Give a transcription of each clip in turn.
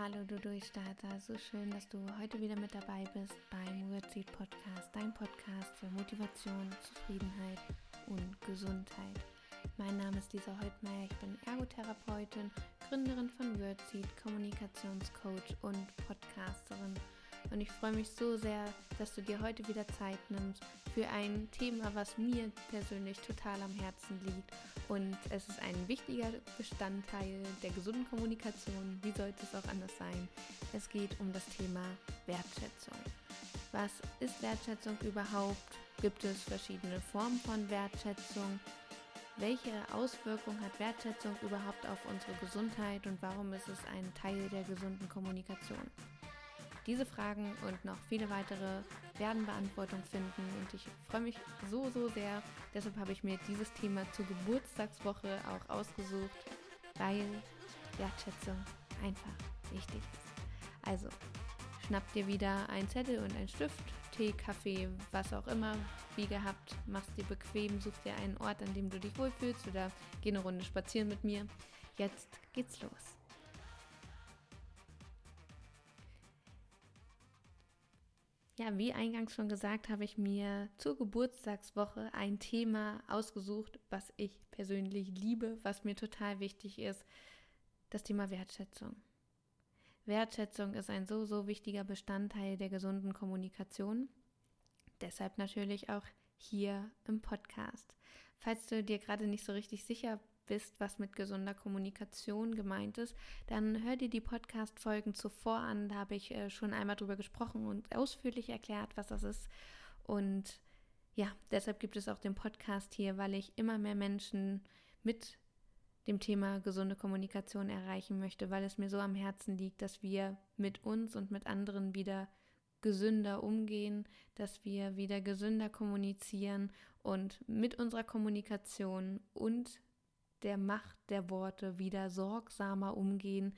Hallo du Durchstarter, so schön, dass du heute wieder mit dabei bist beim Wordseed Podcast, dein Podcast für Motivation, Zufriedenheit und Gesundheit. Mein Name ist Lisa Heutmeier, ich bin Ergotherapeutin, Gründerin von Wordseed, Kommunikationscoach und Podcasterin. Und ich freue mich so sehr, dass du dir heute wieder Zeit nimmst für ein Thema, was mir persönlich total am Herzen liegt. Und es ist ein wichtiger Bestandteil der gesunden Kommunikation. Wie sollte es auch anders sein? Es geht um das Thema Wertschätzung. Was ist Wertschätzung überhaupt? Gibt es verschiedene Formen von Wertschätzung? Welche Auswirkungen hat Wertschätzung überhaupt auf unsere Gesundheit und warum ist es ein Teil der gesunden Kommunikation? Diese Fragen und noch viele weitere werden Beantwortung finden und ich freue mich so, so sehr. Deshalb habe ich mir dieses Thema zur Geburtstagswoche auch ausgesucht, weil Wertschätzung einfach wichtig ist. Also, schnapp dir wieder einen Zettel und einen Stift, Tee, Kaffee, was auch immer, wie gehabt, mach's dir bequem, such dir einen Ort, an dem du dich wohlfühlst oder geh eine Runde spazieren mit mir. Jetzt geht's los. Ja, wie eingangs schon gesagt, habe ich mir zur Geburtstagswoche ein Thema ausgesucht, was ich persönlich liebe, was mir total wichtig ist, das Thema Wertschätzung. Wertschätzung ist ein so, so wichtiger Bestandteil der gesunden Kommunikation. Deshalb natürlich auch hier im Podcast. Falls du dir gerade nicht so richtig sicher bist, was mit gesunder Kommunikation gemeint ist, dann hör dir die Podcast-Folgen zuvor an. Da habe ich äh, schon einmal drüber gesprochen und ausführlich erklärt, was das ist. Und ja, deshalb gibt es auch den Podcast hier, weil ich immer mehr Menschen mit dem Thema gesunde Kommunikation erreichen möchte, weil es mir so am Herzen liegt, dass wir mit uns und mit anderen wieder gesünder umgehen, dass wir wieder gesünder kommunizieren und mit unserer Kommunikation und der Macht der Worte wieder sorgsamer umgehen,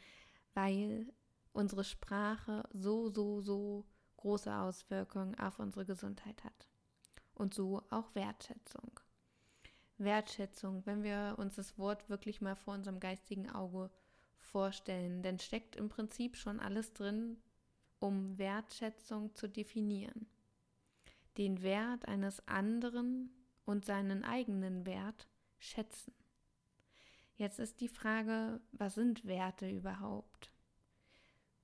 weil unsere Sprache so, so, so große Auswirkungen auf unsere Gesundheit hat. Und so auch Wertschätzung. Wertschätzung, wenn wir uns das Wort wirklich mal vor unserem geistigen Auge vorstellen, dann steckt im Prinzip schon alles drin, um Wertschätzung zu definieren. Den Wert eines anderen und seinen eigenen Wert schätzen. Jetzt ist die Frage, was sind Werte überhaupt?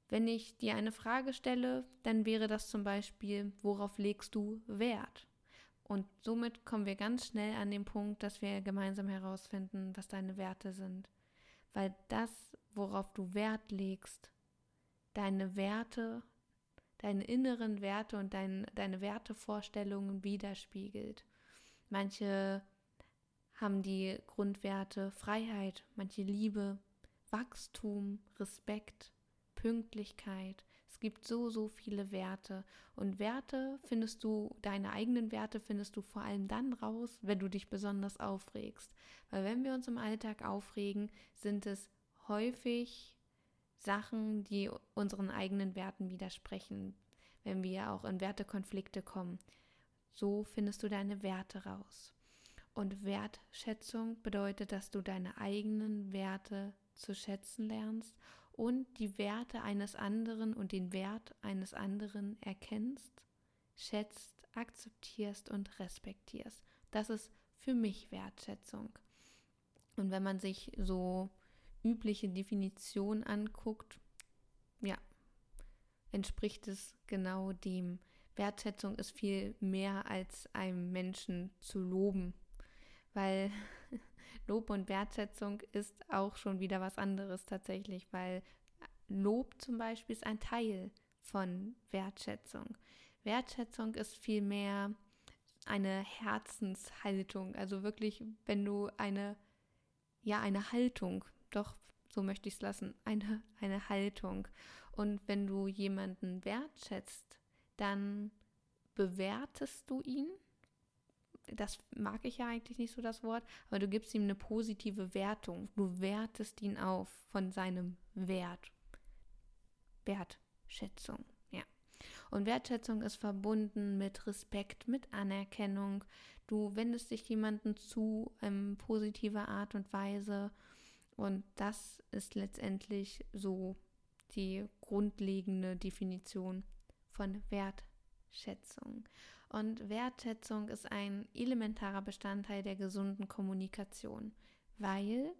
Wenn ich dir eine Frage stelle, dann wäre das zum Beispiel, worauf legst du Wert? Und somit kommen wir ganz schnell an den Punkt, dass wir gemeinsam herausfinden, was deine Werte sind. Weil das, worauf du Wert legst, deine Werte, deine inneren Werte und dein, deine Wertevorstellungen widerspiegelt. Manche haben die Grundwerte Freiheit, manche Liebe, Wachstum, Respekt, Pünktlichkeit. Es gibt so, so viele Werte. Und Werte findest du, deine eigenen Werte findest du vor allem dann raus, wenn du dich besonders aufregst. Weil wenn wir uns im Alltag aufregen, sind es häufig Sachen, die unseren eigenen Werten widersprechen, wenn wir auch in Wertekonflikte kommen. So findest du deine Werte raus. Und Wertschätzung bedeutet, dass du deine eigenen Werte zu schätzen lernst und die Werte eines anderen und den Wert eines anderen erkennst, schätzt, akzeptierst und respektierst. Das ist für mich Wertschätzung. Und wenn man sich so übliche Definitionen anguckt, ja, entspricht es genau dem. Wertschätzung ist viel mehr als einem Menschen zu loben weil Lob und Wertschätzung ist auch schon wieder was anderes tatsächlich, weil Lob zum Beispiel ist ein Teil von Wertschätzung. Wertschätzung ist vielmehr eine Herzenshaltung, also wirklich, wenn du eine, ja, eine Haltung, doch so möchte ich es lassen, eine, eine Haltung. Und wenn du jemanden wertschätzt, dann bewertest du ihn das mag ich ja eigentlich nicht so das Wort, aber du gibst ihm eine positive Wertung. Du wertest ihn auf von seinem Wert. Wertschätzung, ja. Und Wertschätzung ist verbunden mit Respekt, mit Anerkennung. Du wendest dich jemandem zu in positiver Art und Weise. Und das ist letztendlich so die grundlegende Definition von Wertschätzung. Und Wertschätzung ist ein elementarer Bestandteil der gesunden Kommunikation, weil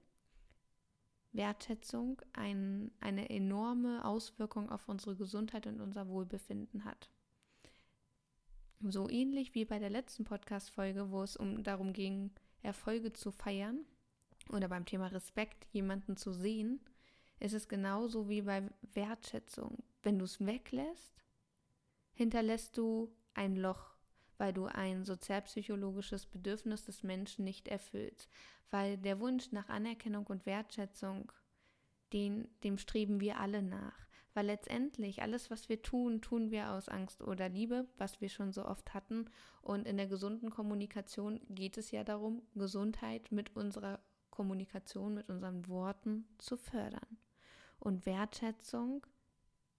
Wertschätzung ein, eine enorme Auswirkung auf unsere Gesundheit und unser Wohlbefinden hat. So ähnlich wie bei der letzten Podcast-Folge, wo es um darum ging, Erfolge zu feiern oder beim Thema Respekt jemanden zu sehen, ist es genauso wie bei Wertschätzung. Wenn du es weglässt, hinterlässt du ein Loch, weil du ein sozialpsychologisches Bedürfnis des Menschen nicht erfüllst, weil der Wunsch nach Anerkennung und Wertschätzung, den, dem streben wir alle nach, weil letztendlich alles, was wir tun, tun wir aus Angst oder Liebe, was wir schon so oft hatten und in der gesunden Kommunikation geht es ja darum, Gesundheit mit unserer Kommunikation, mit unseren Worten zu fördern. Und Wertschätzung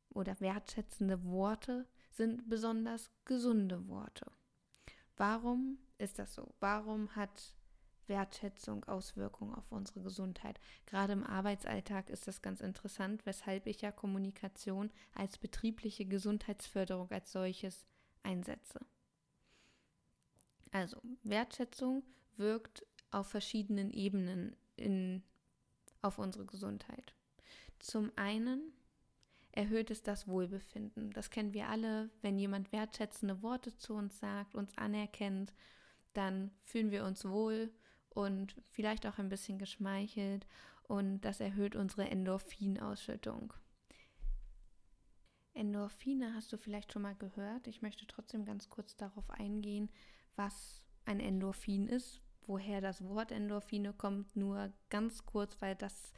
oder wertschätzende Worte sind besonders gesunde Worte. Warum ist das so? Warum hat Wertschätzung Auswirkungen auf unsere Gesundheit? Gerade im Arbeitsalltag ist das ganz interessant, weshalb ich ja Kommunikation als betriebliche Gesundheitsförderung als solches einsetze. Also Wertschätzung wirkt auf verschiedenen Ebenen in, auf unsere Gesundheit. Zum einen erhöht es das Wohlbefinden. Das kennen wir alle. Wenn jemand wertschätzende Worte zu uns sagt, uns anerkennt, dann fühlen wir uns wohl und vielleicht auch ein bisschen geschmeichelt und das erhöht unsere Endorphinausschüttung. Endorphine hast du vielleicht schon mal gehört. Ich möchte trotzdem ganz kurz darauf eingehen, was ein Endorphin ist, woher das Wort Endorphine kommt, nur ganz kurz, weil das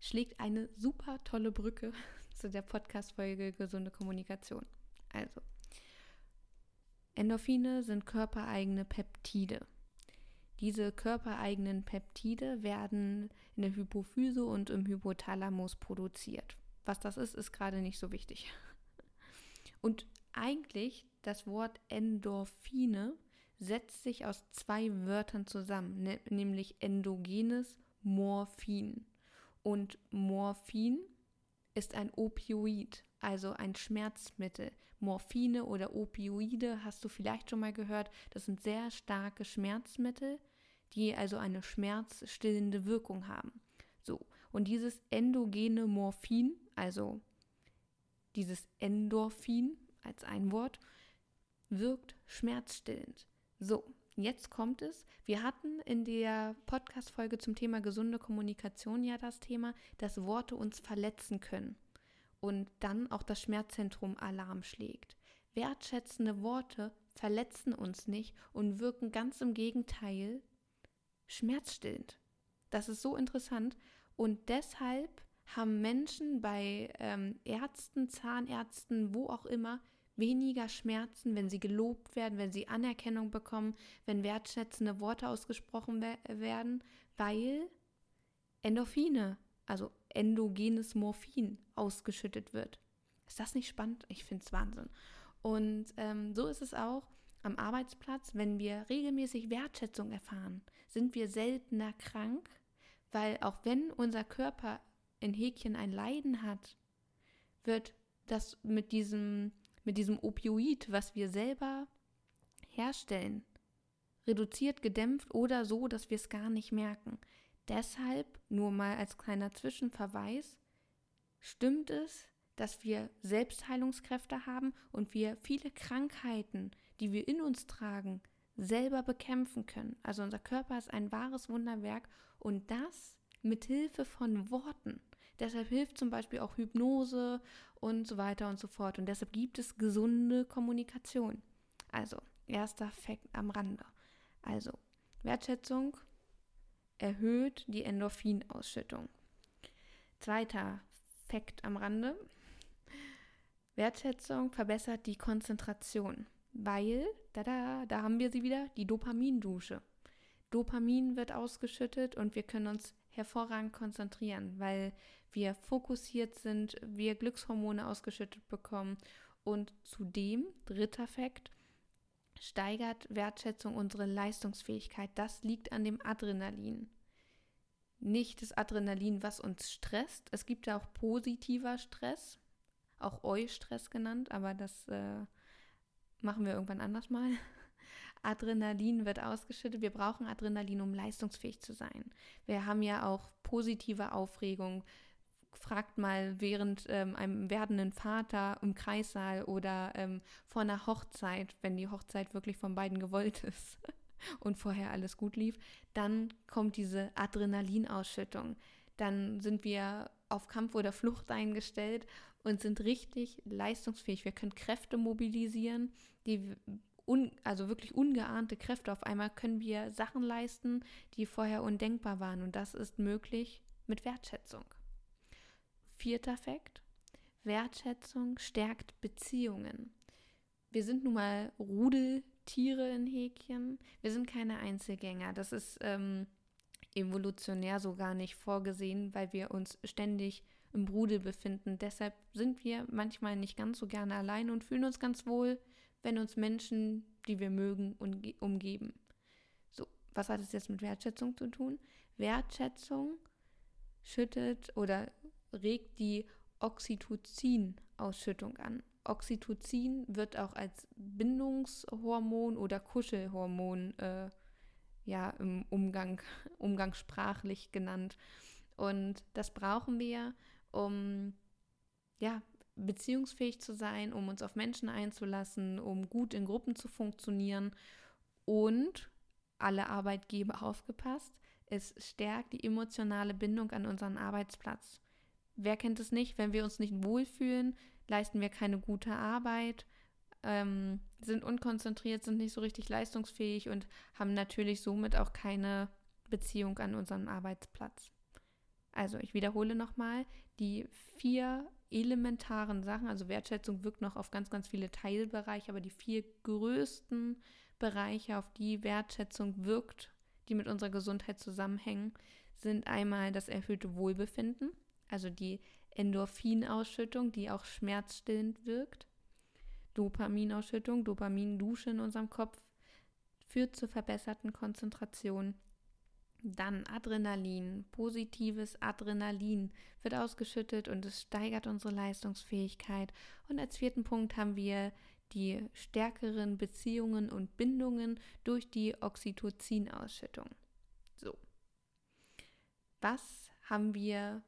schlägt eine super tolle Brücke zu der Podcast-Folge Gesunde Kommunikation. Also, Endorphine sind körpereigene Peptide. Diese körpereigenen Peptide werden in der Hypophyse und im Hypothalamus produziert. Was das ist, ist gerade nicht so wichtig. Und eigentlich das Wort Endorphine setzt sich aus zwei Wörtern zusammen, ne, nämlich endogenes Morphin. Und Morphin ist ein Opioid, also ein Schmerzmittel. Morphine oder Opioide hast du vielleicht schon mal gehört. Das sind sehr starke Schmerzmittel, die also eine schmerzstillende Wirkung haben. So, und dieses endogene Morphin, also dieses Endorphin als ein Wort, wirkt schmerzstillend. So, jetzt kommt es. Wir hatten in der Podcast-Folge zum Thema gesunde Kommunikation ja das Thema, dass Worte uns verletzen können und dann auch das Schmerzzentrum Alarm schlägt. Wertschätzende Worte verletzen uns nicht und wirken ganz im Gegenteil schmerzstillend. Das ist so interessant und deshalb haben Menschen bei ähm, Ärzten, Zahnärzten, wo auch immer, weniger Schmerzen, wenn sie gelobt werden, wenn sie Anerkennung bekommen, wenn wertschätzende Worte ausgesprochen werden, weil Endorphine, also endogenes Morphin, ausgeschüttet wird. Ist das nicht spannend? Ich finde es Wahnsinn. Und ähm, so ist es auch am Arbeitsplatz, wenn wir regelmäßig Wertschätzung erfahren, sind wir seltener krank, weil auch wenn unser Körper in Häkchen ein Leiden hat, wird das mit diesem mit diesem Opioid, was wir selber herstellen, reduziert, gedämpft oder so, dass wir es gar nicht merken. Deshalb, nur mal als kleiner Zwischenverweis, stimmt es, dass wir Selbstheilungskräfte haben und wir viele Krankheiten, die wir in uns tragen, selber bekämpfen können. Also unser Körper ist ein wahres Wunderwerk und das mit Hilfe von Worten. Deshalb hilft zum Beispiel auch Hypnose und so weiter und so fort. Und deshalb gibt es gesunde Kommunikation. Also, erster Fakt am Rande. Also, Wertschätzung erhöht die Endorphinausschüttung. Zweiter Fakt am Rande. Wertschätzung verbessert die Konzentration, weil, da, da, da haben wir sie wieder, die Dopamindusche. Dopamin wird ausgeschüttet und wir können uns hervorragend konzentrieren, weil wir fokussiert sind, wir Glückshormone ausgeschüttet bekommen und zudem, dritter Fakt, steigert Wertschätzung unsere Leistungsfähigkeit. Das liegt an dem Adrenalin. nicht das Adrenalin, was uns stresst. Es gibt ja auch positiver Stress, auch Eustress genannt, aber das äh, machen wir irgendwann anders mal. Adrenalin wird ausgeschüttet. Wir brauchen Adrenalin, um leistungsfähig zu sein. Wir haben ja auch positive Aufregung. Fragt mal während ähm, einem werdenden Vater im Kreissaal oder ähm, vor einer Hochzeit, wenn die Hochzeit wirklich von beiden gewollt ist und vorher alles gut lief, dann kommt diese Adrenalinausschüttung. Dann sind wir auf Kampf oder Flucht eingestellt und sind richtig leistungsfähig. Wir können Kräfte mobilisieren, die un, also wirklich ungeahnte Kräfte. Auf einmal können wir Sachen leisten, die vorher undenkbar waren. Und das ist möglich mit Wertschätzung. Vierter Fakt. Wertschätzung stärkt Beziehungen. Wir sind nun mal Rudeltiere in Häkchen. Wir sind keine Einzelgänger. Das ist ähm, evolutionär so gar nicht vorgesehen, weil wir uns ständig im Rudel befinden. Deshalb sind wir manchmal nicht ganz so gerne allein und fühlen uns ganz wohl, wenn uns Menschen, die wir mögen, umgeben. So, was hat es jetzt mit Wertschätzung zu tun? Wertschätzung schüttet oder regt die Oxytocin-Ausschüttung an. Oxytocin wird auch als Bindungshormon oder Kuschelhormon äh, ja, im Umgang, umgangssprachlich genannt. Und das brauchen wir, um ja, beziehungsfähig zu sein, um uns auf Menschen einzulassen, um gut in Gruppen zu funktionieren und alle Arbeitgeber aufgepasst, es stärkt die emotionale Bindung an unseren Arbeitsplatz. Wer kennt es nicht? Wenn wir uns nicht wohlfühlen, leisten wir keine gute Arbeit, ähm, sind unkonzentriert, sind nicht so richtig leistungsfähig und haben natürlich somit auch keine Beziehung an unserem Arbeitsplatz. Also ich wiederhole nochmal, die vier elementaren Sachen, also Wertschätzung wirkt noch auf ganz, ganz viele Teilbereiche, aber die vier größten Bereiche, auf die Wertschätzung wirkt, die mit unserer Gesundheit zusammenhängen, sind einmal das erhöhte Wohlbefinden, also die Endorphinausschüttung, die auch schmerzstillend wirkt, Dopaminausschüttung, Dopamindusche in unserem Kopf, führt zur verbesserten Konzentration dann Adrenalin, positives Adrenalin wird ausgeschüttet und es steigert unsere Leistungsfähigkeit. Und als vierten Punkt haben wir die stärkeren Beziehungen und Bindungen durch die Oxytocin-Ausschüttung. So. Was haben wir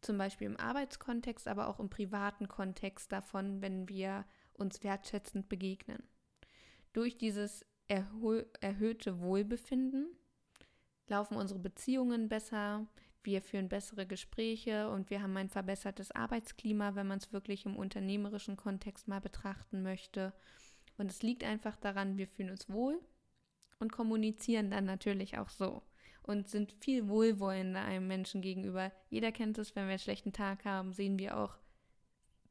zum Beispiel im Arbeitskontext, aber auch im privaten Kontext davon, wenn wir uns wertschätzend begegnen? Durch dieses erhöhte Wohlbefinden laufen unsere Beziehungen besser, wir führen bessere Gespräche und wir haben ein verbessertes Arbeitsklima, wenn man es wirklich im unternehmerischen Kontext mal betrachten möchte. Und es liegt einfach daran, wir fühlen uns wohl und kommunizieren dann natürlich auch so und sind viel wohlwollender einem Menschen gegenüber. Jeder kennt es, wenn wir einen schlechten Tag haben, sehen wir auch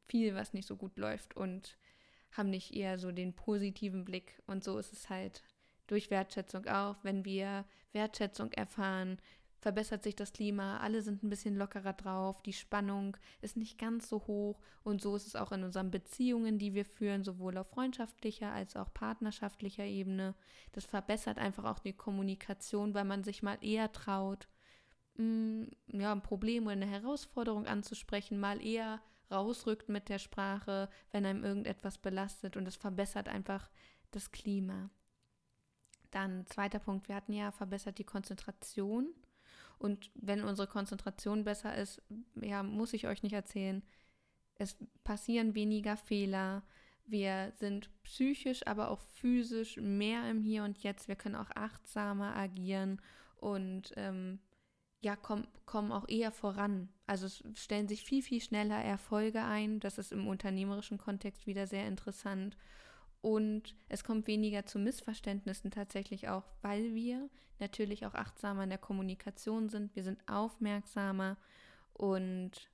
viel, was nicht so gut läuft und haben nicht eher so den positiven Blick. Und so ist es halt durch Wertschätzung auch. Wenn wir Wertschätzung erfahren, verbessert sich das Klima, alle sind ein bisschen lockerer drauf, die Spannung ist nicht ganz so hoch und so ist es auch in unseren Beziehungen, die wir führen, sowohl auf freundschaftlicher als auch partnerschaftlicher Ebene. Das verbessert einfach auch die Kommunikation, weil man sich mal eher traut, mh, mm, ja, ein Problem oder eine Herausforderung anzusprechen, mal eher rausrückt mit der Sprache, wenn einem irgendetwas belastet und es verbessert einfach das Klima. Dann zweiter Punkt, wir hatten ja verbessert die Konzentration. Und wenn unsere Konzentration besser ist, ja, muss ich euch nicht erzählen, es passieren weniger Fehler. Wir sind psychisch, aber auch physisch mehr im Hier und Jetzt. Wir können auch achtsamer agieren und ähm, ja, kommen komm auch eher voran. Also es stellen sich viel, viel schneller Erfolge ein. Das ist im unternehmerischen Kontext wieder sehr interessant. Und es kommt weniger zu Missverständnissen tatsächlich auch, weil wir natürlich auch achtsamer in der Kommunikation sind. Wir sind aufmerksamer und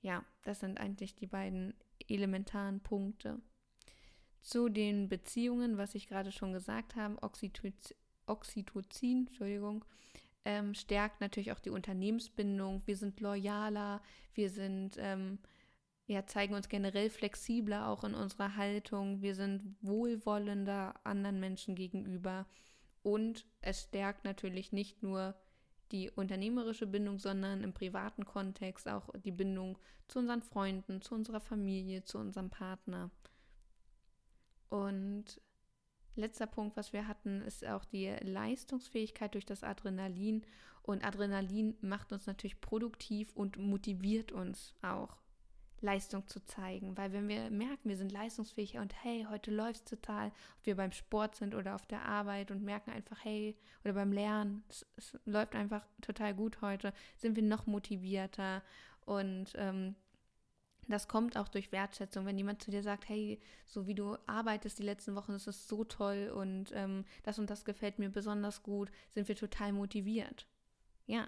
ja, das sind eigentlich die beiden elementaren Punkte. Zu den Beziehungen, was ich gerade schon gesagt habe, Oxytocin, Entschuldigung, ähm, stärkt natürlich auch die Unternehmensbindung. Wir sind loyaler, wir sind ähm, ja, zeigen uns generell flexibler auch in unserer Haltung. Wir sind wohlwollender anderen Menschen gegenüber. Und es stärkt natürlich nicht nur die unternehmerische Bindung, sondern im privaten Kontext auch die Bindung zu unseren Freunden, zu unserer Familie, zu unserem Partner. Und letzter Punkt, was wir hatten, ist auch die Leistungsfähigkeit durch das Adrenalin. Und Adrenalin macht uns natürlich produktiv und motiviert uns auch Leistung zu zeigen. Weil wenn wir merken, wir sind leistungsfähig und hey, heute läuft es total, ob wir beim Sport sind oder auf der Arbeit und merken einfach, hey, oder beim Lernen, es, es läuft einfach total gut heute, sind wir noch motivierter und ähm, das kommt auch durch Wertschätzung, wenn jemand zu dir sagt, hey, so wie du arbeitest die letzten Wochen, ist so toll und ähm, das und das gefällt mir besonders gut, sind wir total motiviert. Ja,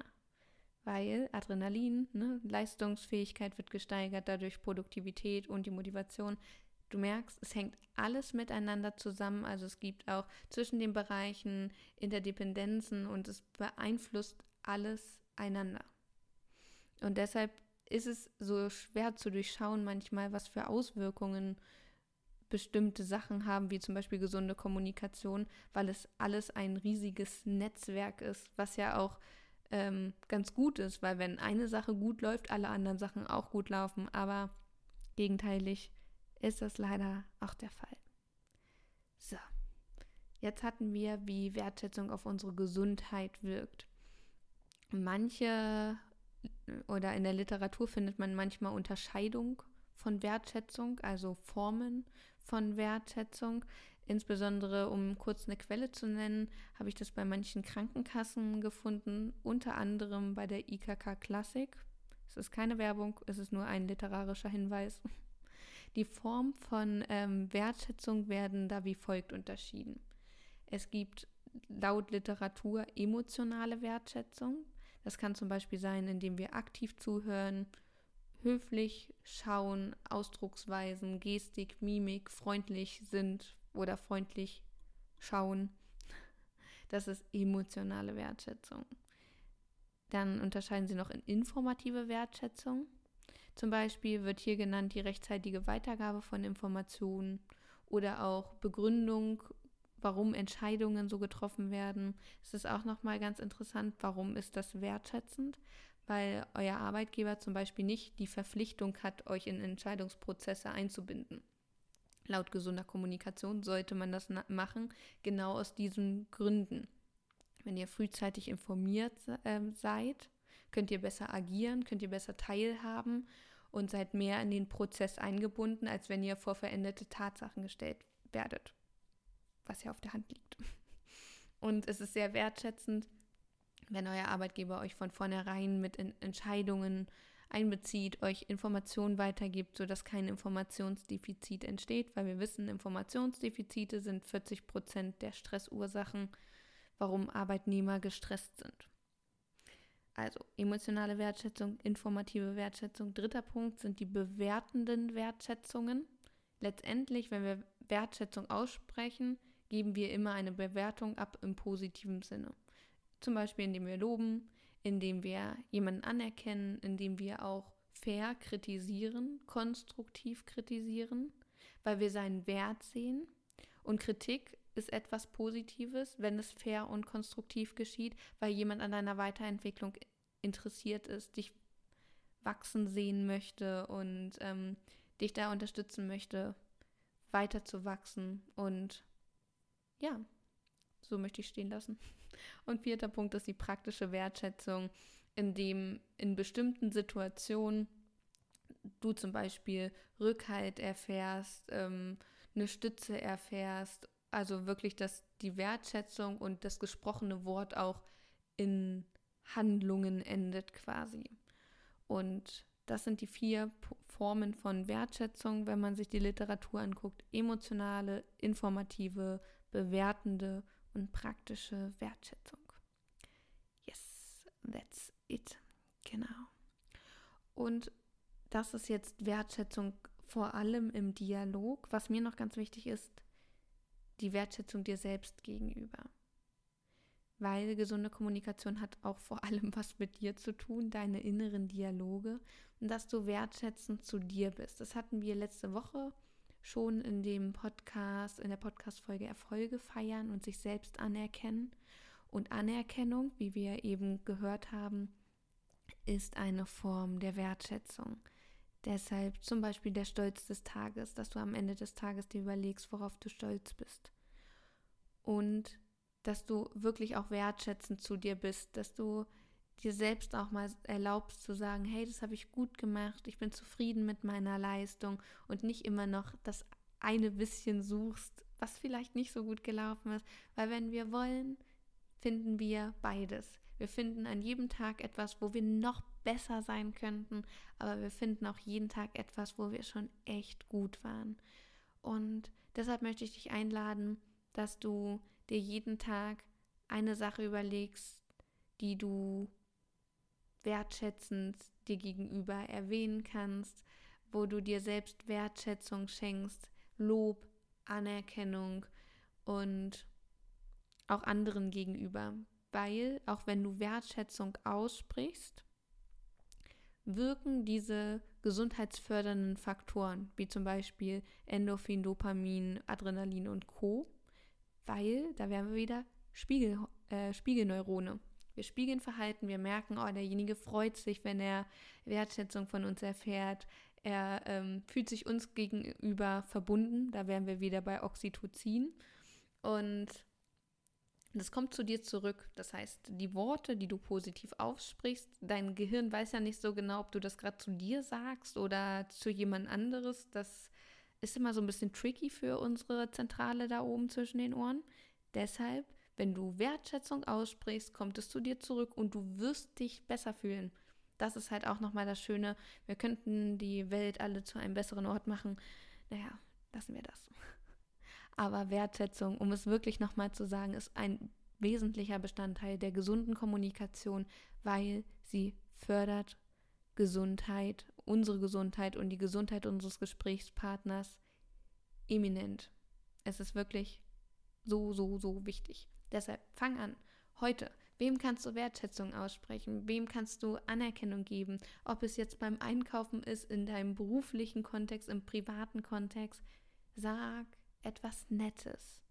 weil Adrenalin, ne, Leistungsfähigkeit wird gesteigert, dadurch Produktivität und die Motivation. Du merkst, es hängt alles miteinander zusammen, also es gibt auch zwischen den Bereichen Interdependenzen und es beeinflusst alles einander. Und deshalb ist es so schwer zu durchschauen manchmal, was für Auswirkungen bestimmte Sachen haben, wie zum Beispiel gesunde Kommunikation, weil es alles ein riesiges Netzwerk ist, was ja auch ähm, ganz gut ist, weil wenn eine Sache gut läuft, alle anderen Sachen auch gut laufen. Aber gegenteilig ist das leider auch der Fall. So, jetzt hatten wir, wie Wertschätzung auf unsere Gesundheit wirkt. Manche oder in der Literatur findet man manchmal Unterscheidung von Wertschätzung, also Formen von Wertschätzung. Insbesondere, um kurz eine Quelle zu nennen, habe ich das bei manchen Krankenkassen gefunden, unter anderem bei der IKK Classic. Es ist keine Werbung, es ist nur ein literarischer Hinweis. Die Form von ähm, Wertschätzung werden da wie folgt unterschieden. Es gibt laut Literatur emotionale Wertschätzung. Das kann zum Beispiel sein, indem wir aktiv zuhören, höflich schauen, Ausdrucksweisen, Gestik, Mimik, freundlich sind, oder freundlich schauen. Das ist emotionale Wertschätzung. Dann unterscheiden sie noch in informative Wertschätzung. Zum Beispiel wird hier genannt die rechtzeitige Weitergabe von Informationen oder auch Begründung, warum Entscheidungen so getroffen werden. Es ist auch nochmal ganz interessant, warum ist das wertschätzend? Weil euer Arbeitgeber zum Beispiel nicht die Verpflichtung hat, euch in Entscheidungsprozesse einzubinden. Laut gesunder Kommunikation sollte man das machen, genau aus diesen Gründen. Wenn ihr frühzeitig informiert äh, seid, könnt ihr besser agieren, könnt ihr besser teilhaben und seid mehr in den Prozess eingebunden, als wenn ihr vor veränderte Tatsachen gestellt werdet, was ja auf der Hand liegt. Und es ist sehr wertschätzend, wenn euer Arbeitgeber euch von vornherein mit Entscheidungen einbezieht, euch Informationen weitergibt, sodass kein Informationsdefizit entsteht, weil wir wissen, Informationsdefizite sind 40 Prozent der Stressursachen, warum Arbeitnehmer gestresst sind. Also emotionale Wertschätzung, informative Wertschätzung. Dritter Punkt sind die bewertenden Wertschätzungen. Letztendlich, wenn wir Wertschätzung aussprechen, geben wir immer eine Bewertung ab im positiven Sinne. Zum Beispiel, indem wir loben, indem wir jemanden anerkennen, indem wir auch fair kritisieren, konstruktiv kritisieren, weil wir seinen Wert sehen. Und Kritik ist etwas Positives, wenn es fair und konstruktiv geschieht, weil jemand an deiner Weiterentwicklung interessiert ist, dich wachsen sehen möchte und ähm, dich da unterstützen möchte, weiter zu wachsen. Und ja, so möchte ich stehen lassen. Und vierter Punkt ist die praktische Wertschätzung, in dem in bestimmten Situationen du zum Beispiel Rückhalt erfährst, ähm, eine Stütze erfährst, also wirklich, dass die Wertschätzung und das gesprochene Wort auch in Handlungen endet quasi. Und das sind die vier Formen von Wertschätzung, wenn man sich die Literatur anguckt. Emotionale, informative, bewertende und praktische Wertschätzung. Yes, that's it. Genau. Und das ist jetzt Wertschätzung vor allem im Dialog. Was mir noch ganz wichtig ist, die Wertschätzung dir selbst gegenüber. Weil gesunde Kommunikation hat auch vor allem was mit dir zu tun, deine inneren Dialoge und dass du wertschätzend zu dir bist. Das hatten wir letzte Woche schon in dem Podcast, in der Podcast-Folge Erfolge feiern und sich selbst anerkennen. Und Anerkennung, wie wir eben gehört haben, ist eine Form der Wertschätzung. Deshalb zum Beispiel der Stolz des Tages, dass du am Ende des Tages dir überlegst, worauf du stolz bist. Und dass du wirklich auch wertschätzend zu dir bist, dass du dir selbst auch mal erlaubst zu sagen, hey, das habe ich gut gemacht, ich bin zufrieden mit meiner Leistung und nicht immer noch das eine bisschen suchst, was vielleicht nicht so gut gelaufen ist, weil wenn wir wollen, finden wir beides. Wir finden an jedem Tag etwas, wo wir noch besser sein könnten, aber wir finden auch jeden Tag etwas, wo wir schon echt gut waren. Und deshalb möchte ich dich einladen, dass du dir jeden Tag eine Sache überlegst, die du wertschätzend dir gegenüber erwähnen kannst, wo du dir selbst Wertschätzung schenkst, Lob, Anerkennung und auch anderen gegenüber. Weil auch wenn du Wertschätzung aussprichst, wirken diese gesundheitsfördernden Faktoren, wie zum Beispiel Endorphin, Dopamin, Adrenalin und Co., weil da wären wir wieder Spiegel, äh, Spiegelneurone. Wir spiegeln Verhalten, wir merken, oh, derjenige freut sich, wenn er Wertschätzung von uns erfährt. Er ähm, fühlt sich uns gegenüber verbunden. Da wären wir wieder bei Oxytocin. Und das kommt zu dir zurück. Das heißt, die Worte, die du positiv aussprichst, dein Gehirn weiß ja nicht so genau, ob du das gerade zu dir sagst oder zu jemand anderes. Das ist immer so ein bisschen tricky für unsere Zentrale da oben zwischen den Ohren. Deshalb wenn du Wertschätzung aussprichst, kommt es zu dir zurück und du wirst dich besser fühlen. Das ist halt auch nochmal das Schöne. Wir könnten die Welt alle zu einem besseren Ort machen. Naja, lassen wir das. Aber Wertschätzung, um es wirklich nochmal zu sagen, ist ein wesentlicher Bestandteil der gesunden Kommunikation, weil sie fördert Gesundheit, unsere Gesundheit und die Gesundheit unseres Gesprächspartners eminent. Es ist wirklich so, so, so wichtig. Deshalb fang an. Heute. Wem kannst du Wertschätzung aussprechen? Wem kannst du Anerkennung geben? Ob es jetzt beim Einkaufen ist, in deinem beruflichen Kontext, im privaten Kontext. Sag etwas Nettes.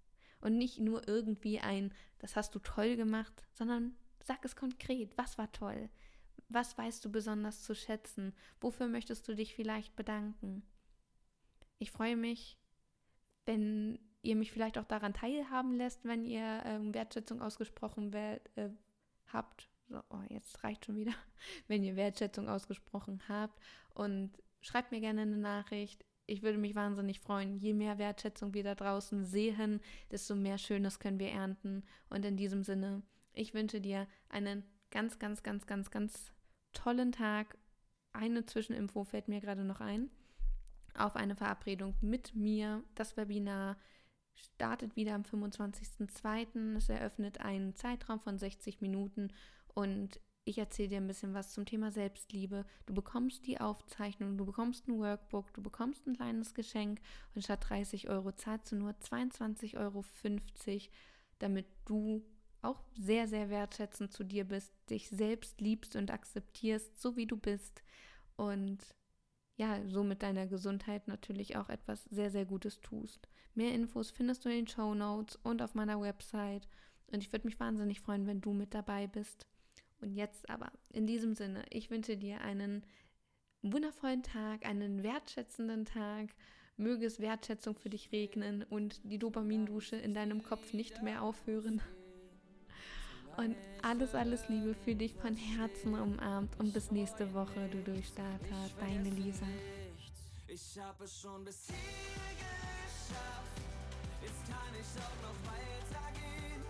Und nicht nur irgendwie ein, das hast du toll gemacht, sondern sag es konkret. Was war toll? Was weißt du besonders zu schätzen? Wofür möchtest du dich vielleicht bedanken? Ich freue mich, wenn ihr mich vielleicht auch daran teilhaben lässt, wenn ihr ähm, Wertschätzung ausgesprochen werd, äh, habt. So, oh, jetzt reicht schon wieder. Wenn ihr Wertschätzung ausgesprochen habt und schreibt mir gerne eine Nachricht. Ich würde mich wahnsinnig freuen. Je mehr Wertschätzung wir da draußen sehen, desto mehr Schönes können wir ernten. Und in diesem Sinne, ich wünsche dir einen ganz, ganz, ganz, ganz, ganz tollen Tag. Eine Zwischeninfo fällt mir gerade noch ein. Auf eine Verabredung mit mir, das Webinar startet wieder am 25.02. Es eröffnet einen Zeitraum von 60 Minuten und ich erzähle dir ein bisschen was zum Thema Selbstliebe. Du bekommst die Aufzeichnung, du bekommst ein Workbook, du bekommst ein kleines Geschenk und statt 30 Euro zahlst du nur 22,50 Euro, damit du auch sehr, sehr wertschätzend zu dir bist, dich selbst liebst und akzeptierst, so wie du bist und ja, so mit deiner Gesundheit natürlich auch etwas sehr, sehr Gutes tust. Mehr Infos findest du in den Show Notes und auf meiner Website. Und ich würde mich wahnsinnig freuen, wenn du mit dabei bist. Und jetzt aber, in diesem Sinne, ich wünsche dir einen wundervollen Tag, einen wertschätzenden Tag. Möge es Wertschätzung für dich regnen und die Dopamindusche in deinem Kopf nicht mehr aufhören. Und alles, alles Liebe für dich von Herzen umarmt und bis nächste Woche, du Durchstarter, deine Lisa. Ich habe es schon bis hier ich auch noch weitergehen.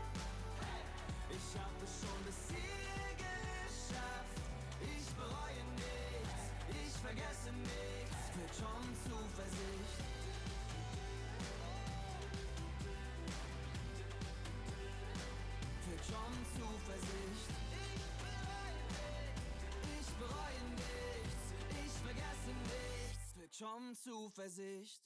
Ich habe schon bis hier geschafft. Ich bereue nichts, ich vergesse nichts. Wird schon Zuversicht. Wird schon Zuversicht. Ich bereue nichts, ich vergesse nichts. Wird schon Zuversicht.